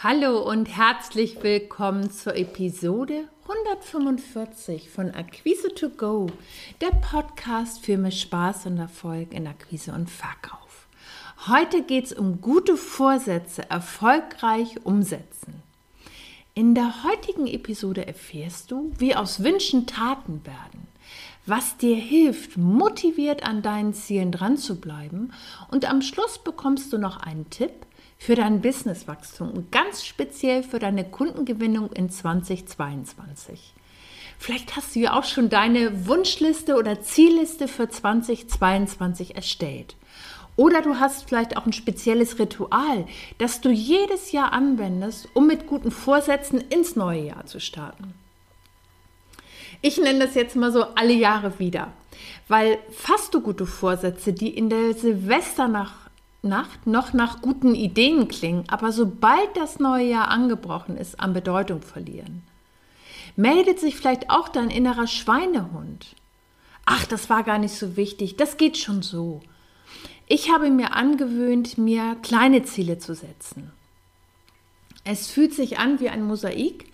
Hallo und herzlich willkommen zur Episode 145 von Akquise to Go, der Podcast für mehr Spaß und Erfolg in Akquise und Verkauf. Heute geht es um gute Vorsätze erfolgreich umsetzen. In der heutigen Episode erfährst du, wie aus Wünschen Taten werden, was dir hilft, motiviert an deinen Zielen dran zu bleiben und am Schluss bekommst du noch einen Tipp, für dein Businesswachstum und ganz speziell für deine Kundengewinnung in 2022. Vielleicht hast du ja auch schon deine Wunschliste oder Zielliste für 2022 erstellt. Oder du hast vielleicht auch ein spezielles Ritual, das du jedes Jahr anwendest, um mit guten Vorsätzen ins neue Jahr zu starten. Ich nenne das jetzt mal so alle Jahre wieder, weil fast du gute Vorsätze, die in der Silvesternacht Nacht noch nach guten Ideen klingen, aber sobald das neue Jahr angebrochen ist, an Bedeutung verlieren. Meldet sich vielleicht auch dein innerer Schweinehund. Ach, das war gar nicht so wichtig, das geht schon so. Ich habe mir angewöhnt, mir kleine Ziele zu setzen. Es fühlt sich an wie ein Mosaik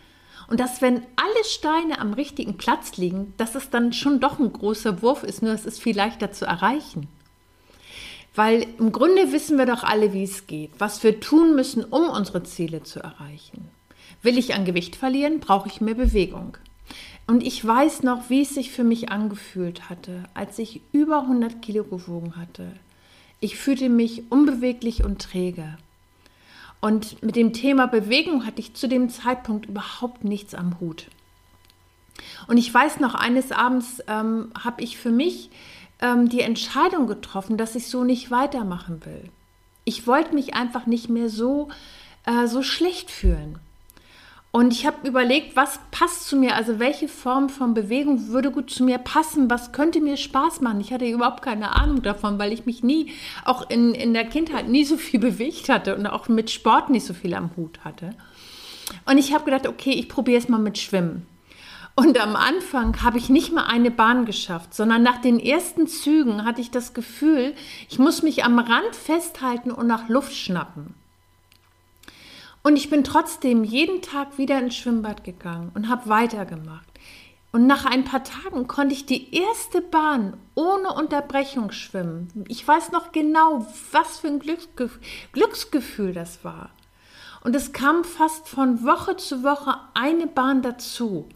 und dass, wenn alle Steine am richtigen Platz liegen, dass es dann schon doch ein großer Wurf ist, nur es ist viel leichter zu erreichen. Weil im Grunde wissen wir doch alle, wie es geht, was wir tun müssen, um unsere Ziele zu erreichen. Will ich an Gewicht verlieren, brauche ich mehr Bewegung. Und ich weiß noch, wie es sich für mich angefühlt hatte, als ich über 100 Kilo gewogen hatte. Ich fühlte mich unbeweglich und träge. Und mit dem Thema Bewegung hatte ich zu dem Zeitpunkt überhaupt nichts am Hut. Und ich weiß noch, eines Abends ähm, habe ich für mich ähm, die Entscheidung getroffen, dass ich so nicht weitermachen will. Ich wollte mich einfach nicht mehr so, äh, so schlecht fühlen. Und ich habe überlegt, was passt zu mir, also welche Form von Bewegung würde gut zu mir passen, was könnte mir Spaß machen. Ich hatte überhaupt keine Ahnung davon, weil ich mich nie, auch in, in der Kindheit, nie so viel bewegt hatte und auch mit Sport nicht so viel am Hut hatte. Und ich habe gedacht, okay, ich probiere es mal mit Schwimmen. Und am Anfang habe ich nicht mal eine Bahn geschafft, sondern nach den ersten Zügen hatte ich das Gefühl, ich muss mich am Rand festhalten und nach Luft schnappen. Und ich bin trotzdem jeden Tag wieder ins Schwimmbad gegangen und habe weitergemacht. Und nach ein paar Tagen konnte ich die erste Bahn ohne Unterbrechung schwimmen. Ich weiß noch genau, was für ein Glücksgefühl, das war. Und es kam fast von Woche zu Woche eine Bahn dazu.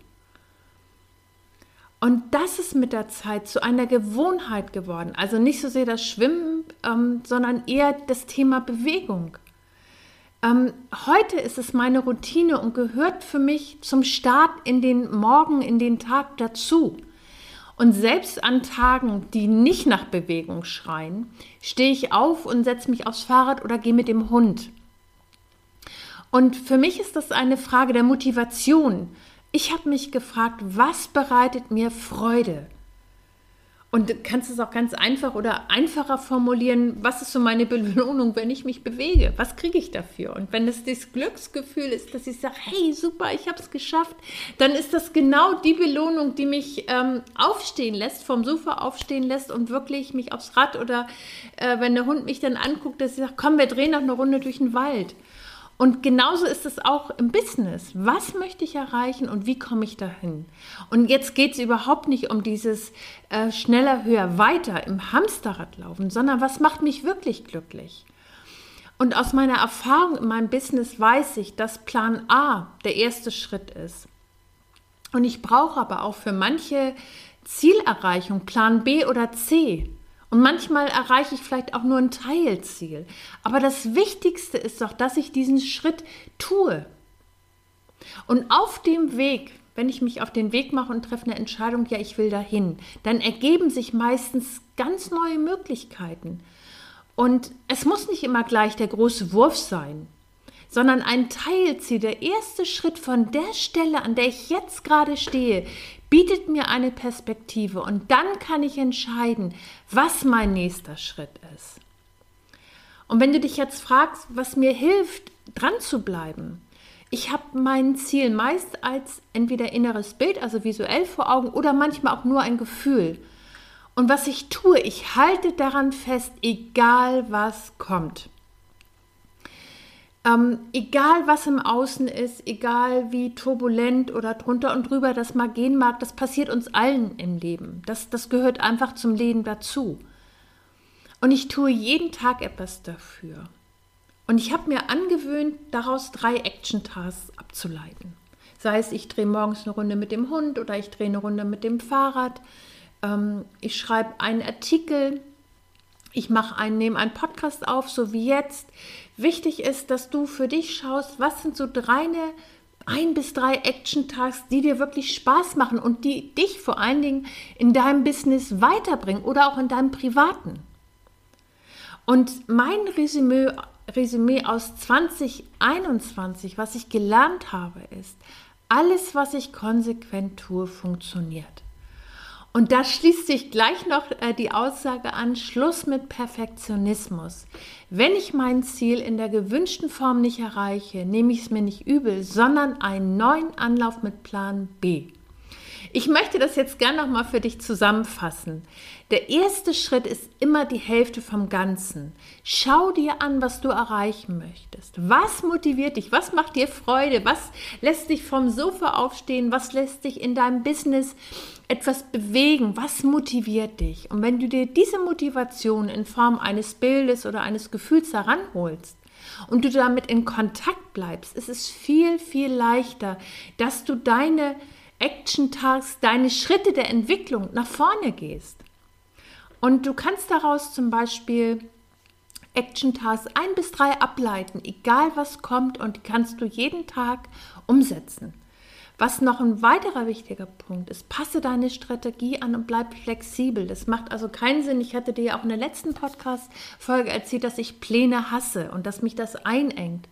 Und das ist mit der Zeit zu einer Gewohnheit geworden. Also nicht so sehr das Schwimmen, ähm, sondern eher das Thema Bewegung. Ähm, heute ist es meine Routine und gehört für mich zum Start in den Morgen, in den Tag dazu. Und selbst an Tagen, die nicht nach Bewegung schreien, stehe ich auf und setze mich aufs Fahrrad oder gehe mit dem Hund. Und für mich ist das eine Frage der Motivation. Ich habe mich gefragt, was bereitet mir Freude? Und du kannst es auch ganz einfach oder einfacher formulieren, was ist so meine Belohnung, wenn ich mich bewege? Was kriege ich dafür? Und wenn es das Glücksgefühl ist, dass ich sage, hey, super, ich habe es geschafft, dann ist das genau die Belohnung, die mich ähm, aufstehen lässt, vom Sofa aufstehen lässt und wirklich mich aufs Rad oder äh, wenn der Hund mich dann anguckt, dass ich sage, komm, wir drehen noch eine Runde durch den Wald. Und genauso ist es auch im Business. Was möchte ich erreichen und wie komme ich dahin? Und jetzt geht es überhaupt nicht um dieses äh, schneller, höher, weiter im Hamsterrad laufen, sondern was macht mich wirklich glücklich? Und aus meiner Erfahrung in meinem Business weiß ich, dass Plan A der erste Schritt ist. Und ich brauche aber auch für manche Zielerreichung Plan B oder C. Und manchmal erreiche ich vielleicht auch nur ein Teilziel. Aber das Wichtigste ist doch, dass ich diesen Schritt tue. Und auf dem Weg, wenn ich mich auf den Weg mache und treffe eine Entscheidung, ja, ich will dahin, dann ergeben sich meistens ganz neue Möglichkeiten. Und es muss nicht immer gleich der große Wurf sein, sondern ein Teilziel, der erste Schritt von der Stelle, an der ich jetzt gerade stehe, bietet mir eine Perspektive und dann kann ich entscheiden, was mein nächster Schritt ist. Und wenn du dich jetzt fragst, was mir hilft, dran zu bleiben, ich habe mein Ziel meist als entweder inneres Bild, also visuell vor Augen, oder manchmal auch nur ein Gefühl. Und was ich tue, ich halte daran fest, egal was kommt. Ähm, egal was im Außen ist, egal wie turbulent oder drunter und drüber das mal gehen mag, das passiert uns allen im Leben. Das, das gehört einfach zum Leben dazu. Und ich tue jeden Tag etwas dafür. Und ich habe mir angewöhnt, daraus drei Action-Tasks abzuleiten. Sei es, ich drehe morgens eine Runde mit dem Hund oder ich drehe eine Runde mit dem Fahrrad. Ähm, ich schreibe einen Artikel. Ich mache einen, nehme einen Podcast auf, so wie jetzt. Wichtig ist, dass du für dich schaust, was sind so reine ein bis drei Action-Tags, die dir wirklich Spaß machen und die dich vor allen Dingen in deinem Business weiterbringen oder auch in deinem privaten. Und mein Resümee, Resümee aus 2021, was ich gelernt habe, ist, alles, was ich konsequent tue, funktioniert. Und da schließt sich gleich noch äh, die Aussage an, Schluss mit Perfektionismus. Wenn ich mein Ziel in der gewünschten Form nicht erreiche, nehme ich es mir nicht übel, sondern einen neuen Anlauf mit Plan B. Ich möchte das jetzt gerne nochmal für dich zusammenfassen. Der erste Schritt ist immer die Hälfte vom Ganzen. Schau dir an, was du erreichen möchtest. Was motiviert dich? Was macht dir Freude? Was lässt dich vom Sofa aufstehen? Was lässt dich in deinem Business etwas bewegen? Was motiviert dich? Und wenn du dir diese Motivation in Form eines Bildes oder eines Gefühls heranholst, und du damit in Kontakt bleibst, ist es viel, viel leichter, dass du deine Action-Tags, deine Schritte der Entwicklung nach vorne gehst. Und du kannst daraus zum Beispiel Action-Tasks ein bis drei ableiten, egal was kommt, und kannst du jeden Tag umsetzen. Was noch ein weiterer wichtiger Punkt ist, passe deine Strategie an und bleib flexibel. Das macht also keinen Sinn. Ich hatte dir ja auch in der letzten Podcast-Folge erzählt, dass ich Pläne hasse und dass mich das einengt.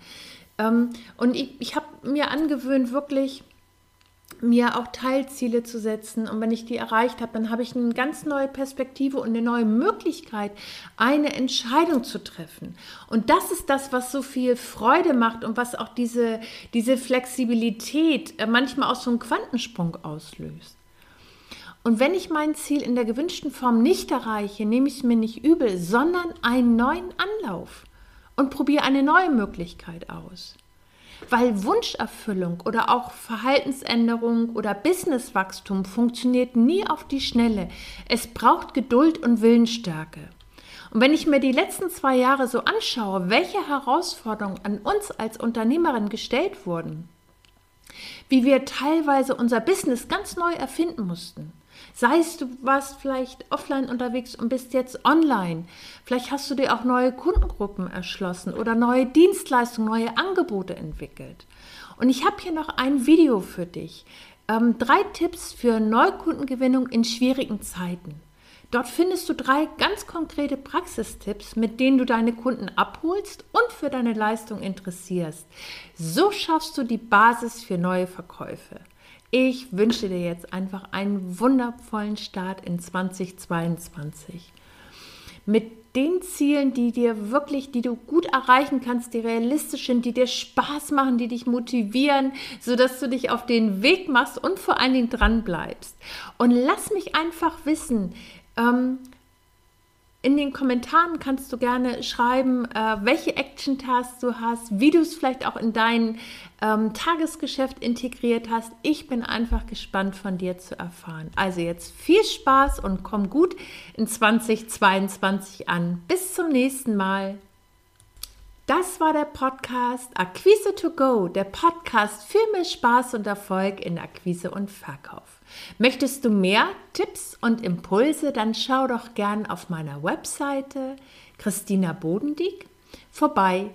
Ähm, und ich, ich habe mir angewöhnt, wirklich mir auch Teilziele zu setzen. Und wenn ich die erreicht habe, dann habe ich eine ganz neue Perspektive und eine neue Möglichkeit, eine Entscheidung zu treffen. Und das ist das, was so viel Freude macht und was auch diese, diese Flexibilität äh, manchmal auch so einen Quantensprung auslöst. Und wenn ich mein Ziel in der gewünschten Form nicht erreiche, nehme ich es mir nicht übel, sondern einen neuen Anlauf und probiere eine neue Möglichkeit aus. Weil Wunscherfüllung oder auch Verhaltensänderung oder Businesswachstum funktioniert nie auf die Schnelle. Es braucht Geduld und Willensstärke. Und wenn ich mir die letzten zwei Jahre so anschaue, welche Herausforderungen an uns als Unternehmerin gestellt wurden, wie wir teilweise unser Business ganz neu erfinden mussten, Sei es, du warst vielleicht offline unterwegs und bist jetzt online. Vielleicht hast du dir auch neue Kundengruppen erschlossen oder neue Dienstleistungen, neue Angebote entwickelt. Und ich habe hier noch ein Video für dich. Ähm, drei Tipps für Neukundengewinnung in schwierigen Zeiten. Dort findest du drei ganz konkrete Praxistipps, mit denen du deine Kunden abholst und für deine Leistung interessierst. So schaffst du die Basis für neue Verkäufe. Ich wünsche dir jetzt einfach einen wundervollen Start in 2022. Mit den Zielen, die dir wirklich, die du gut erreichen kannst, die realistisch sind, die dir Spaß machen, die dich motivieren, sodass du dich auf den Weg machst und vor allen Dingen dran bleibst. Und lass mich einfach wissen, ähm, in den Kommentaren kannst du gerne schreiben, äh, welche Action-Tasks du hast, wie du es vielleicht auch in dein ähm, Tagesgeschäft integriert hast. Ich bin einfach gespannt von dir zu erfahren. Also jetzt viel Spaß und komm gut in 2022 an. Bis zum nächsten Mal. Das war der Podcast Akquise to Go, der Podcast für mehr Spaß und Erfolg in Akquise und Verkauf. Möchtest du mehr Tipps und Impulse, dann schau doch gern auf meiner Webseite Christina Bodendieck vorbei